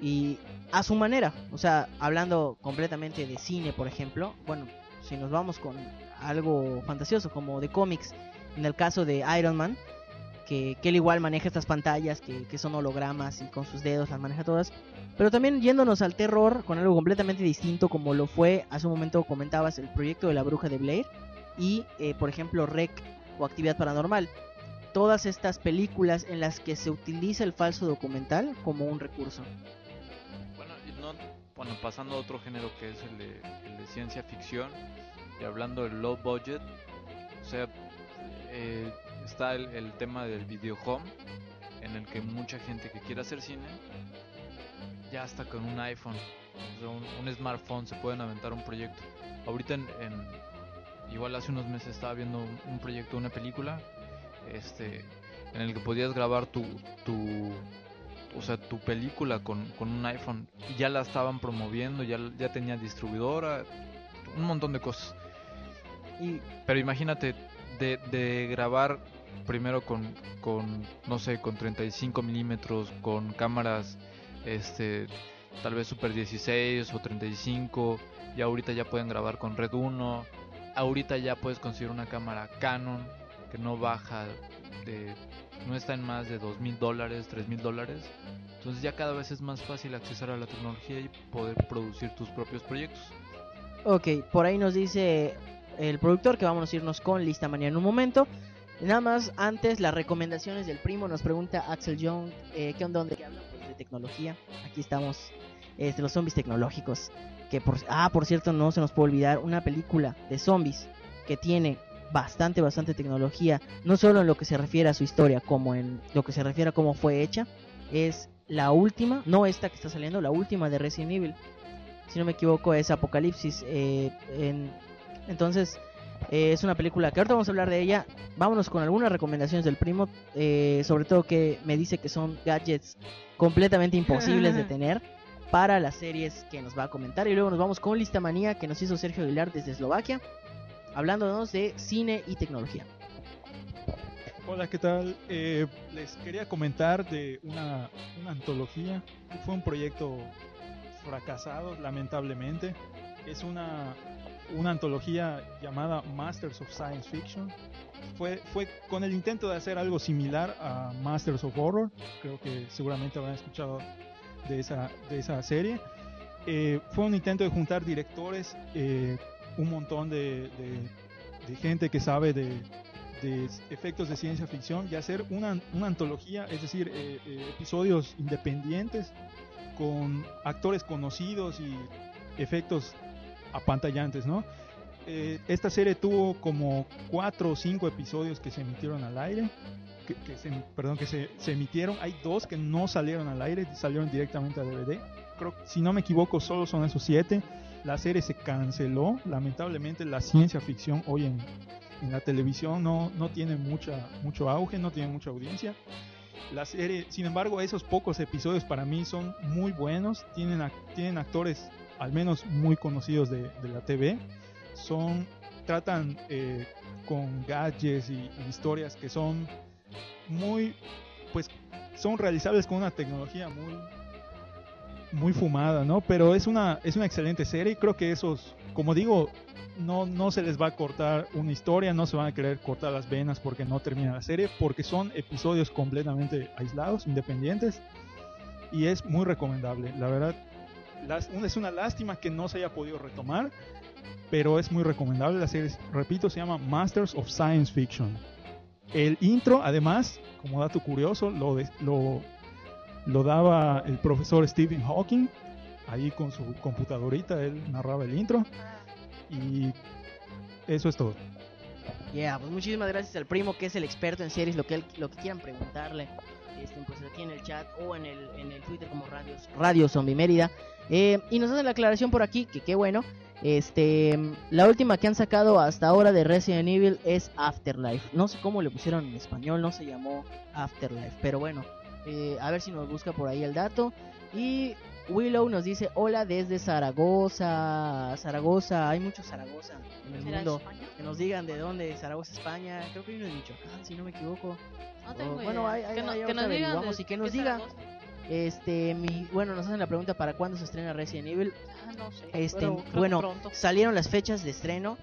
y a su manera. O sea, hablando completamente de cine, por ejemplo. Bueno, si nos vamos con algo fantasioso como de cómics, en el caso de Iron Man, que, que él igual maneja estas pantallas que, que son hologramas y con sus dedos las maneja todas. Pero también yéndonos al terror con algo completamente distinto como lo fue, hace un momento comentabas, el proyecto de la bruja de Blair y eh, por ejemplo Rec o Actividad Paranormal. Todas estas películas en las que se utiliza el falso documental como un recurso. Bueno, no, bueno, pasando a otro género que es el de, el de ciencia ficción y hablando del low budget, o sea, eh, está el, el tema del video home en el que mucha gente que quiere hacer cine ya está con un iPhone, o sea, un, un smartphone se pueden aventar un proyecto. Ahorita en, en- igual hace unos meses estaba viendo un, un proyecto, una película, este, en el que podías grabar tu, tu, o sea, tu película con, con un iPhone y ya la estaban promoviendo, ya, ya tenía distribuidora, un montón de cosas. Y Pero imagínate de, de grabar primero con, con, no sé, con 35 milímetros, con cámaras, este, tal vez Super 16 o 35, y ahorita ya pueden grabar con Red 1, ahorita ya puedes conseguir una cámara Canon que no baja de, no está en más de dos mil dólares, tres mil dólares, entonces ya cada vez es más fácil accesar a la tecnología y poder producir tus propios proyectos. Ok, por ahí nos dice el productor que vamos a irnos con lista manía en un momento. Nada más, antes las recomendaciones del primo, nos pregunta Axel Young, eh, ¿qué onda? ¿Dónde? Pues de tecnología. Aquí estamos, este, los zombies tecnológicos. Que por, ah, por cierto, no se nos puede olvidar una película de zombies que tiene bastante, bastante tecnología, no solo en lo que se refiere a su historia, como en lo que se refiere a cómo fue hecha. Es la última, no esta que está saliendo, la última de Resident Evil. Si no me equivoco, es Apocalipsis. eh, en- entonces, eh, es una película que ahorita vamos a hablar de ella. Vámonos con algunas recomendaciones del primo. eh, sobre todo que me dice que son gadgets completamente imposibles de [laughs] tener para las series que nos va a comentar. Y luego nos vamos con Lista Manía que nos hizo Sergio Aguilar desde Eslovaquia. Hablándonos de cine y tecnología. Hola, ¿qué tal? Eh, les quería comentar de una, una antología. Fue un proyecto fracasado, lamentablemente. Es una, una antología llamada Masters of Science Fiction. Fue, fue con el intento de hacer algo similar a Masters of Horror. Creo que seguramente habrán escuchado de esa, de esa serie. Eh, fue un intento de juntar directores, eh, un montón de, de- de gente que sabe de, de efectos de ciencia ficción y hacer una, una antología, es decir, eh, eh, episodios independientes con actores conocidos y efectos apantallantes, ¿no? Eh, esta serie tuvo como cuatro o cinco episodios que se emitieron al aire, que, que se, perdón, que se, se emitieron. Hay dos que no salieron al aire, salieron directamente a DVD. Creo, si no me equivoco, solo son esos siete. La serie se canceló. Lamentablemente, la ciencia ficción hoy en, en la televisión no, no tiene mucha, mucho auge, no tiene mucha audiencia. La serie, sin embargo, esos pocos episodios para mí son muy buenos. Tienen, tienen actores, al menos muy conocidos de, la TV. Son, tratan eh, con gadgets y, y historias que son muy, pues, son realizables con una tecnología muy, muy fumada, ¿no? Pero es una, es una excelente serie. Creo que esos, como digo, no, no se les va a cortar una historia, no se van a querer cortar las venas porque no termina la serie, porque son episodios completamente aislados, independientes, y es muy recomendable. La verdad, es una lástima que no se haya podido retomar, pero es muy recomendable. La serie, repito, se llama Masters of Science Fiction. El intro, además, como dato curioso, lo, lo daba el profesor Stephen Hawking, ahí con su computadorita, él narraba el intro. Y eso es todo. Yeah, pues muchísimas gracias al primo que es el experto en series, lo que él- lo que quieran preguntarle, pues aquí en el chat o en el, en el Twitter como Radios, Radio Zombie Mérida. Eh, y nos hacen la aclaración por aquí, que qué bueno. Este, la última que han sacado hasta ahora de Resident Evil es Afterlife. No sé cómo le pusieron en español, no se llamó Afterlife, pero bueno, eh, a ver si nos busca por ahí el dato. Y Willow nos dice hola desde Zaragoza. Zaragoza, hay muchos Zaragoza en el ¿Será mundo. España? Que nos digan de dónde, Zaragoza, España. Creo que hay uno en Michoacán, si no me equivoco. No tengo Oh, bueno, ahí- ahí- que, no- que nos digan de- y que de nos diga. Zaragoza. Este, mi, bueno, nos hacen la pregunta para cuándo se estrena Resident Evil. Ah, no sé. Este, bueno, salieron las fechas de estreno.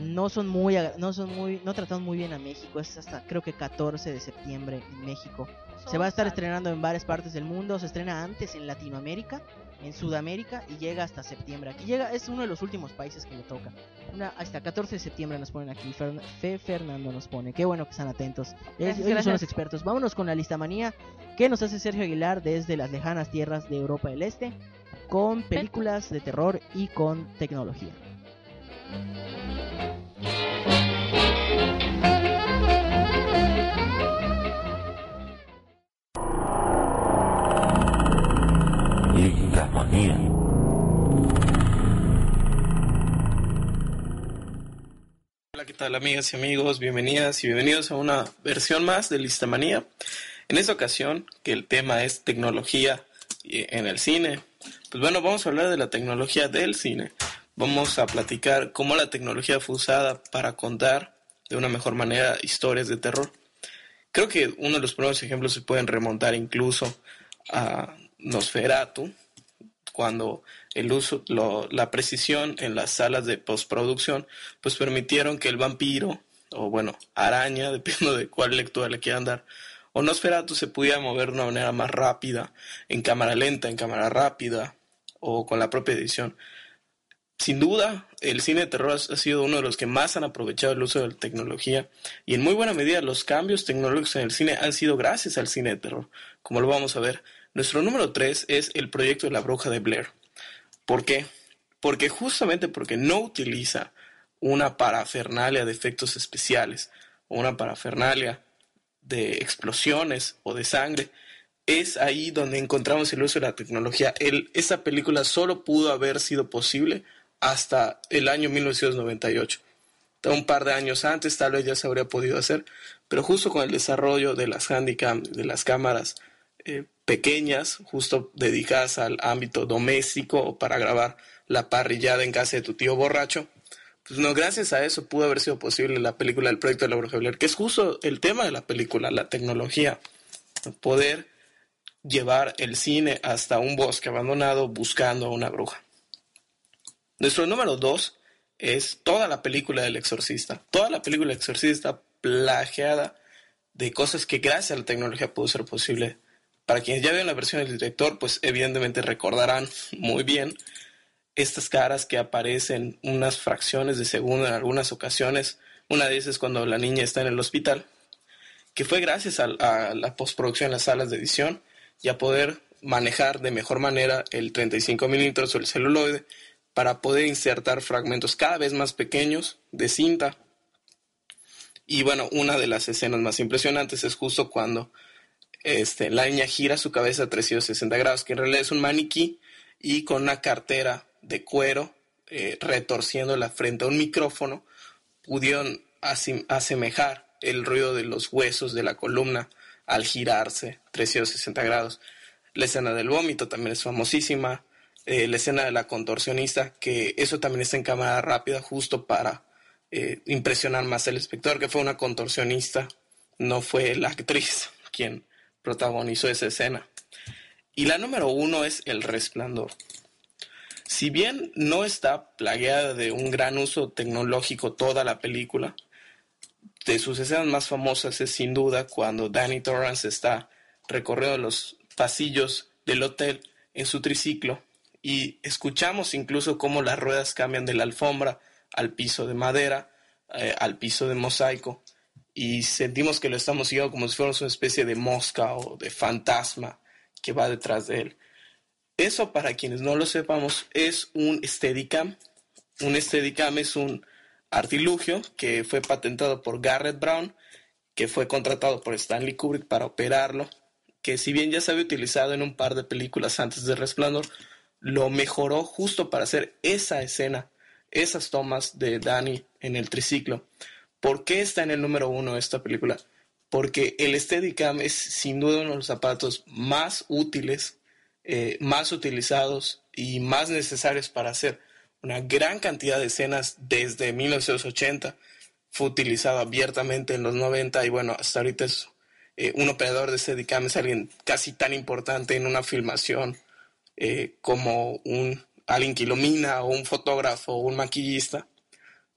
No son muy, no son muy, no trataron muy bien a México. Es hasta creo que 14 de septiembre en México. Se va a estar estrenando en varias partes del mundo. Se estrena antes en Latinoamérica, en Sudamérica y llega hasta septiembre. Aquí llega, es uno de los últimos países que le toca. Una, hasta 14 de septiembre nos ponen aquí. Fern- Fe Fernando nos pone. Qué bueno que están atentos. Ellos, ellos son los expertos. Vámonos con la lista manía que nos hace Sergio Aguilar desde las lejanas tierras de Europa del Este. Con películas de terror y con tecnología. Hola, ¿qué tal amigas y amigos? Bienvenidas y bienvenidos a una versión más de Listamanía. En esta ocasión, que el tema es tecnología en el cine, pues bueno, vamos a hablar de la tecnología del cine. Vamos a platicar cómo la tecnología fue usada para contar de una mejor manera historias de terror. Creo que uno de los primeros ejemplos se pueden remontar incluso a Nosferatu, cuando el uso, la precisión en las salas de postproducción, pues permitieron que el vampiro, o bueno, araña, [laughs] dependiendo de cuál lectura le quieran dar, o Nosferatu se pudiera mover de una manera más rápida, en cámara lenta, en cámara rápida, o con la propia edición. Sin duda, el cine de terror ha sido uno de los que más han aprovechado el uso de la tecnología y en muy buena medida los cambios tecnológicos en el cine han sido gracias al cine de terror, como lo vamos a ver. Nuestro número 3 es el proyecto de la bruja de Blair. ¿Por qué? Porque justamente porque no utiliza una parafernalia de efectos especiales o una parafernalia de explosiones o de sangre, es ahí donde encontramos el uso de la tecnología. Esa película solo pudo haber sido posible hasta el año 1998. Un par de años antes tal vez ya se habría podido hacer, pero justo con el desarrollo de las de las cámaras eh, pequeñas, justo dedicadas al ámbito doméstico para grabar la parrillada en casa de tu tío borracho, pues no, gracias a eso pudo haber sido posible la película El proyecto de la Bruja Blair, que es justo el tema de la película, la tecnología, poder llevar el cine hasta un bosque abandonado buscando a una bruja. Nuestro número dos es toda la película del exorcista. Toda la película del exorcista plagiada de cosas que gracias a la tecnología pudo ser posible. Para quienes ya vieron la versión del director, pues evidentemente recordarán muy bien estas caras que aparecen unas fracciones de segundo en algunas ocasiones. Una de esas es cuando la niña está en el hospital, que fue gracias a, a la postproducción en las salas de edición y a poder manejar de mejor manera el 35 milímetros o el celuloide para poder insertar fragmentos cada vez más pequeños de cinta. Y bueno, una de las escenas más impresionantes es justo cuando este, la niña gira su cabeza a 360 grados, que en realidad es un maniquí y con una cartera de cuero eh, retorciendo la frente a un micrófono, pudieron asemejar el ruido de los huesos de la columna al girarse 360 grados. La escena del vómito también es famosísima. Eh, la escena de la contorsionista, que eso también está en cámara rápida justo para eh, impresionar más al espectador, que fue una contorsionista, no fue la actriz quien protagonizó esa escena. Y la número uno es El Resplandor. Si bien no está plagueada de un gran uso tecnológico toda la película, de sus escenas más famosas es sin duda cuando Danny Torrance está recorriendo los pasillos del hotel en su triciclo y escuchamos incluso cómo las ruedas cambian de la alfombra al piso de madera, eh, al piso de mosaico, y sentimos que lo estamos siguiendo como si fuéramos una especie de mosca o de fantasma que va detrás de él. Eso, para quienes no lo sepamos, es un Steadicam. Un Steadicam es un artilugio que fue patentado por Garrett Brown, que fue contratado por Stanley Kubrick para operarlo, que si bien ya se había utilizado en un par de películas antes de Resplandor, lo mejoró justo para hacer esa escena, esas tomas de Danny en el triciclo. ¿Por qué está en el número uno esta película? Porque el Steadicam es sin duda uno de los zapatos más útiles, eh, más utilizados y más necesarios para hacer una gran cantidad de escenas desde 1980. Fue utilizado abiertamente en los 90 y bueno, hasta ahorita es eh, un operador de Steadicam, es alguien casi tan importante en una filmación eh, como un alguien que ilumina o un fotógrafo o un maquillista,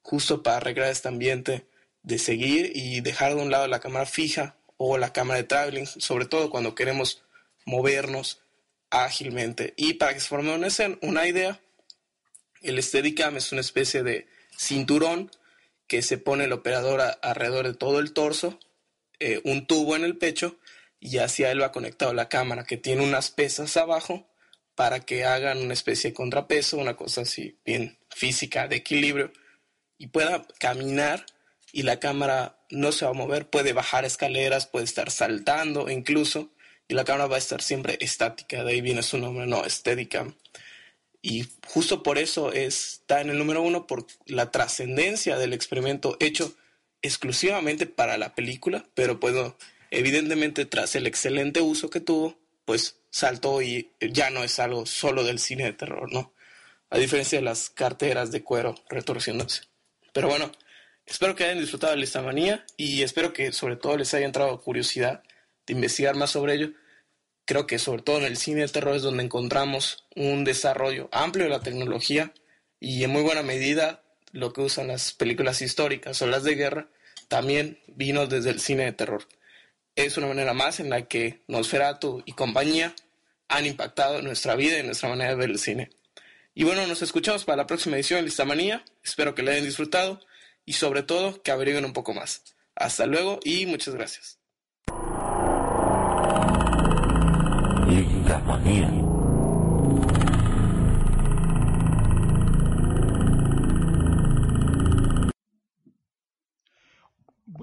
justo para recrear este ambiente de seguir y dejar de un lado la cámara fija o la cámara de traveling, sobre todo cuando queremos movernos ágilmente. Y para que se forme una, una idea, el Steadicam es una especie de cinturón que se pone el operador alrededor de todo el torso, eh, un tubo en el pecho y hacia él va conectado la cámara que tiene unas pesas abajo para que hagan una especie de contrapeso, una cosa así bien física de equilibrio y pueda caminar y la cámara no se va a mover, puede bajar escaleras, puede estar saltando incluso y la cámara va a estar siempre estática, de ahí viene su nombre, no, Steadicam. Y justo por eso está en el número uno, por la trascendencia del experimento hecho exclusivamente para la película, pero bueno, Evidentemente, tras el excelente uso que tuvo, pues saltó y ya no es algo solo del cine de terror, ¿no? A diferencia de las carteras de cuero retorciéndose. Pero bueno, espero que hayan disfrutado de esta manía y espero que sobre todo les haya entrado curiosidad de investigar más sobre ello. Creo que sobre todo en el cine de terror es donde encontramos un desarrollo amplio de la tecnología y en muy buena medida lo que usan las películas históricas o las de guerra también vino desde el cine de terror. Es una manera más en la que Nosferatu y compañía han impactado nuestra vida y nuestra manera de ver el cine. Y bueno, nos escuchamos para la próxima edición de Listamanía. Espero que la hayan disfrutado y sobre todo que averigüen un poco más. Hasta luego y muchas gracias.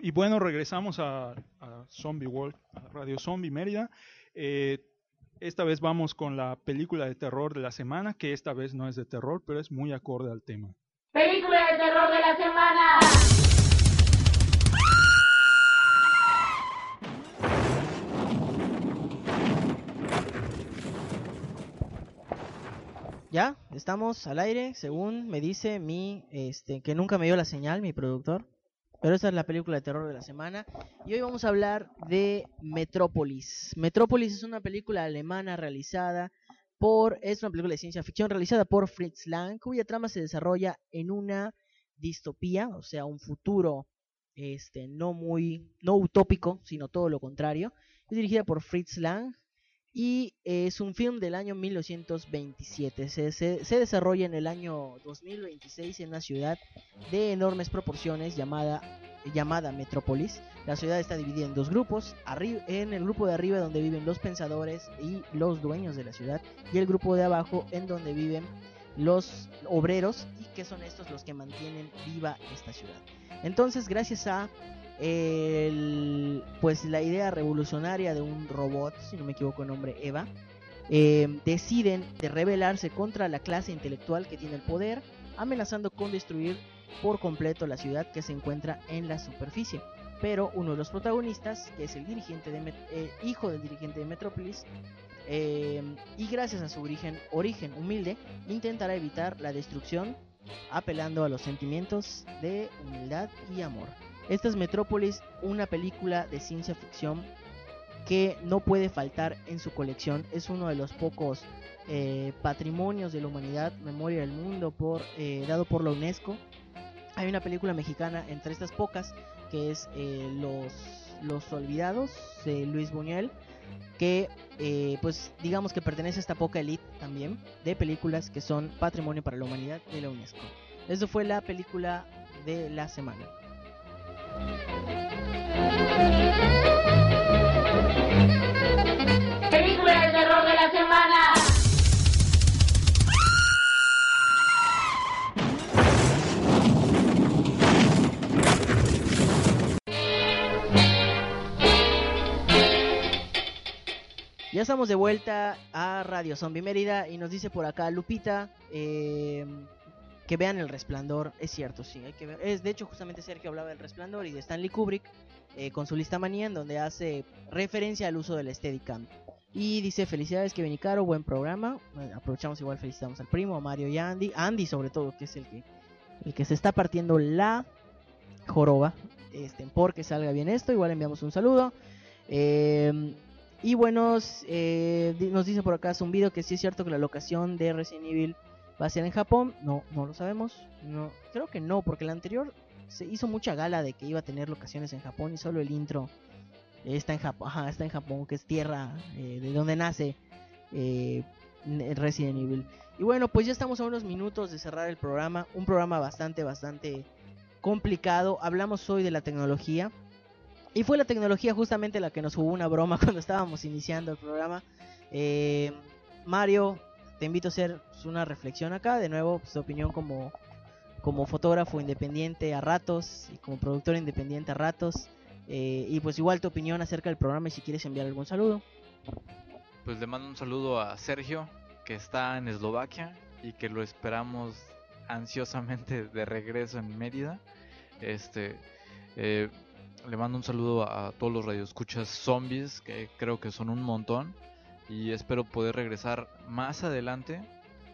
Y bueno, regresamos a, a Zombie World, a Radio Zombie Mérida. Eh, esta vez vamos con la película de terror de la semana, que esta vez no es de terror, pero es muy acorde al tema. Película de terror de la semana. Ya, estamos al aire, según me dice mi, este, que nunca me dio la señal, mi productor. Pero esta es la película de terror de la semana. Y hoy vamos a hablar de Metrópolis. Metrópolis es una película alemana realizada por. Es una película de ciencia ficción realizada por Fritz Lang, cuya trama se desarrolla en una distopía, o sea, un futuro este, no muy. no utópico, sino todo lo contrario. Es dirigida por Fritz Lang. Y es un film del año 1927. Se, se, se, desarrolla en el año 2026 en una ciudad de enormes proporciones llamada, llamada Metrópolis. La ciudad está dividida en dos grupos. Arri en el grupo de arriba donde viven los pensadores y los dueños de la ciudad. Y el grupo de abajo en donde viven los obreros y que son estos los que mantienen viva esta ciudad. Entonces, gracias a el, pues la idea revolucionaria de un robot, si no me equivoco el nombre Eva, eh, deciden de rebelarse contra la clase intelectual que tiene el poder, amenazando con destruir por completo la ciudad que se encuentra en la superficie. Pero uno de los protagonistas, que es el dirigente de eh, hijo del dirigente de Metrópolis, eh, y gracias a su origen, origen humilde, intentará evitar la destrucción apelando a los sentimientos de humildad y amor. Esta es Metrópolis, una película de ciencia ficción que no puede faltar en su colección. Es uno de los pocos eh, patrimonios de la humanidad, memoria del mundo, por, eh, dado por la UNESCO. Hay una película mexicana entre estas pocas que es eh, Los, los Olvidados de Luis Buñuel, que eh, pues digamos que pertenece a esta poca elite también de películas que son patrimonio para la humanidad de la UNESCO. Eso fue la película de la semana. Ya estamos de vuelta a Radio Zombie Mérida y nos dice por acá Lupita eh, que vean El Resplandor. Es cierto, sí, hay que ver. Es, de hecho, justamente Sergio hablaba del Resplandor y de Stanley Kubrick eh, con su lista manía en donde hace referencia al uso del Steadicam. Y dice, felicidades Kevin y Caro, buen programa. Bueno, aprovechamos igual, felicitamos al primo, a Mario y a Andy. Andy sobre todo, que es el que, el que se está partiendo la joroba. Este, porque salga bien esto, igual enviamos un saludo. Eh, y bueno, eh, nos dice por acá Zumbido que sí es cierto que la locación de Resident Evil va a ser en Japón. No, no lo sabemos. No, creo que no, porque el anterior se hizo mucha gala de que iba a tener locaciones en Japón y solo el intro está en Japón, está en Japón, que es tierra eh, de donde nace eh, Resident Evil. Y bueno, pues ya estamos a unos minutos de cerrar el programa, un programa bastante, bastante complicado. Hablamos hoy de la tecnología. Y fue la tecnología justamente la que nos jugó una broma [laughs] cuando estábamos iniciando el programa. Eh, Mario, te invito a hacer pues, una reflexión acá. De nuevo, pues, tu opinión como, como fotógrafo independiente a ratos y como productor independiente a ratos. Eh, y pues igual tu opinión acerca del programa y si quieres enviar algún saludo. Pues le mando un saludo a Sergio, que está en Eslovaquia y que lo esperamos ansiosamente de regreso en Mérida. Este, eh, le mando un saludo a, todos los radioescuchas zombies, que creo que son un montón. Y espero poder regresar más adelante,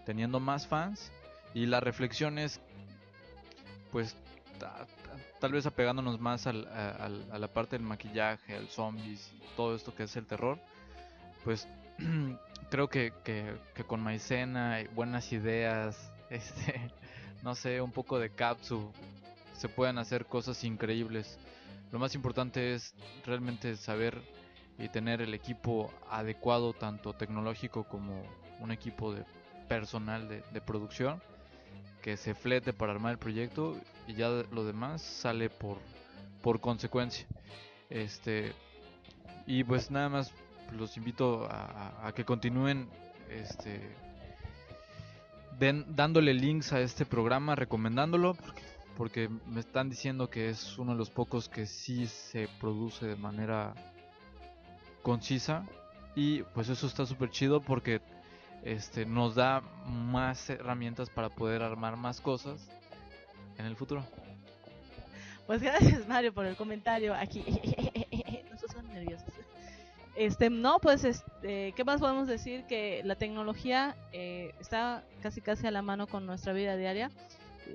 teniendo más fans. Y la reflexión es, pues, ta- ta- tal vez apegándonos más al- a, a la parte del maquillaje, al zombies, todo esto que es el terror. Pues [clears throat] creo que, que, que con maicena, y buenas ideas, [laughs] este, no sé, un poco de capsu, se pueden hacer cosas increíbles. Lo más importante es realmente saber y tener el equipo adecuado, tanto tecnológico como un equipo de personal de, producción, que se flete para armar el proyecto y ya lo demás sale por, por consecuencia. Este, y pues nada más los invito a, que continúen este, den- dándole links a este programa, recomendándolo, porque me están diciendo que es uno de los pocos que sí se produce de manera concisa y pues eso está súper chido porque este nos da más herramientas para poder armar más cosas en el futuro. Pues gracias Mario por el comentario aquí. No se son nerviosos. Este, no, pues, este, ¿qué más podemos decir? Que la tecnología eh, está casi casi a la mano con nuestra vida diaria.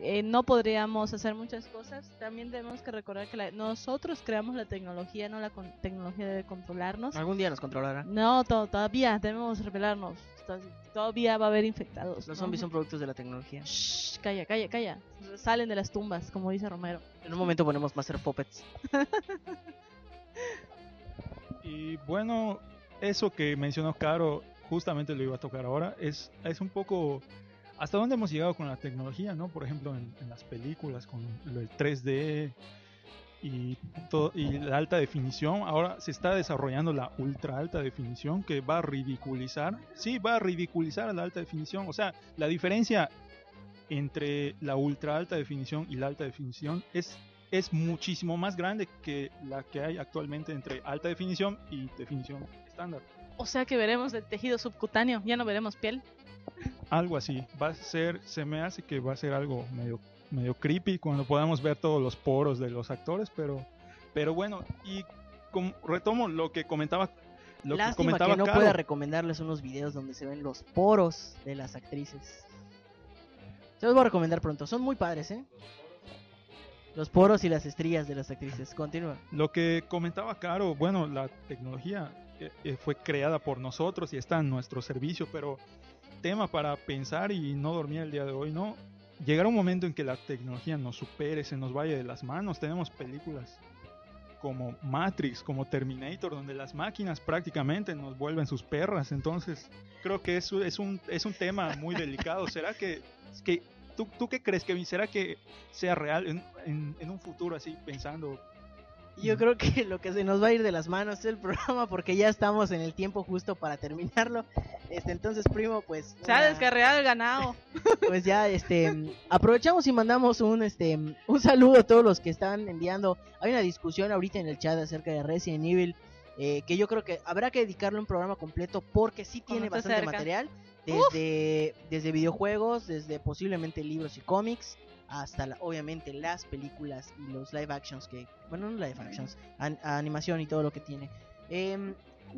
Eh, no podríamos hacer muchas cosas. También tenemos que recordar que la- nosotros creamos la tecnología, no la con- tecnología debe controlarnos. Algún día nos controlará. No, to- todavía debemos revelarnos. To- Todavía va a haber infectados. Los ¿no? zombies son productos de la tecnología. Shh, calla, calla, calla. Salen de las tumbas, como dice Romero. En un momento ponemos Master Puppets. Y bueno, eso que mencionó Caro, justamente lo iba a tocar ahora, es, es un poco hasta dónde hemos llegado con la tecnología, ¿no? Por ejemplo, en, en las películas, con del 3D y, todo, y la alta definición. Ahora se está desarrollando la ultra alta definición que va a ridiculizar, sí, va a ridiculizar a la alta definición. O sea, la diferencia entre la ultra alta definición y la alta definición es es muchísimo más grande que la que hay actualmente entre alta definición y definición estándar. O sea que veremos el tejido subcutáneo, ya no veremos piel. Algo así. Va a ser, se me hace que va a ser algo medio, medio creepy cuando podamos ver todos los poros de los actores, pero, pero bueno, y com- retomo lo que comentaba, lo que comentaba que no Caro. pueda recomendarles unos videos donde se ven los poros de las actrices. Se los voy a recomendar pronto. Son muy padres, ¿eh? Los poros y las estrías de las actrices. Continúa. Lo que comentaba Caro, bueno, la tecnología eh, eh, fue creada por nosotros y está en nuestro servicio, pero tema para pensar y no dormir el día de hoy, ¿no? Llegará un momento en que la tecnología nos supere, se nos vaya de las manos. Tenemos películas como Matrix, como Terminator, donde las máquinas prácticamente nos vuelven sus perras. Entonces, creo que eso es un, es un tema muy [laughs] delicado. ¿Será que, que ¿tú, ¿tú qué crees, Kevin? ¿Será que sea real en, en, en un futuro así, pensando Yo creo que lo que se nos va a ir de las manos es el programa porque ya estamos en el tiempo justo para terminarlo. Este, entonces, primo, pues Se ha descarriado el ganado. pues ya este aprovechamos y mandamos un este un saludo a todos los que están enviando. Hay una discusión ahorita en el chat acerca de Resident Evil eh, que yo creo que habrá que dedicarle un programa completo porque sí tiene bastante cerca. material desde desde videojuegos, desde posiblemente libros y cómics hasta la- obviamente las películas y los live actions que bueno no live actions an- animación y todo lo que tiene Em,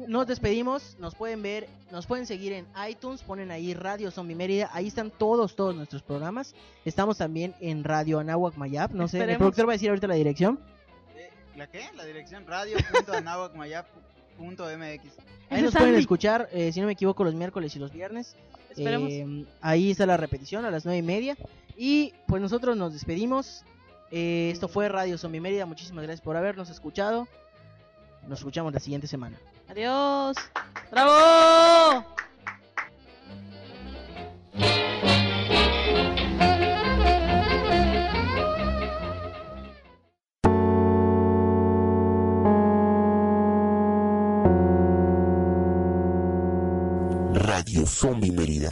nos despedimos, nos pueden ver, nos pueden seguir en iTunes, ponen ahí Radio Zombie Mérida, ahí están todos, todos nuestros programas. Estamos también en Radio Anáhuac Mayap, no sé, el Esperemos. productor va a decir ahorita la dirección. ¿La qué? La dirección radio.anahuacmayap.mx. Ahí nos pueden escuchar, eh, si no me equivoco, los miércoles y los viernes. Esperemos. Eh, ahí está la repetición a las nueve y media. Y pues nosotros nos despedimos. Eh, esto fue Radio Zombie Mérida, muchísimas gracias por habernos escuchado. Nos escuchamos la siguiente semana. Adiós. ¡Bravo! Radio Zombie Mérida.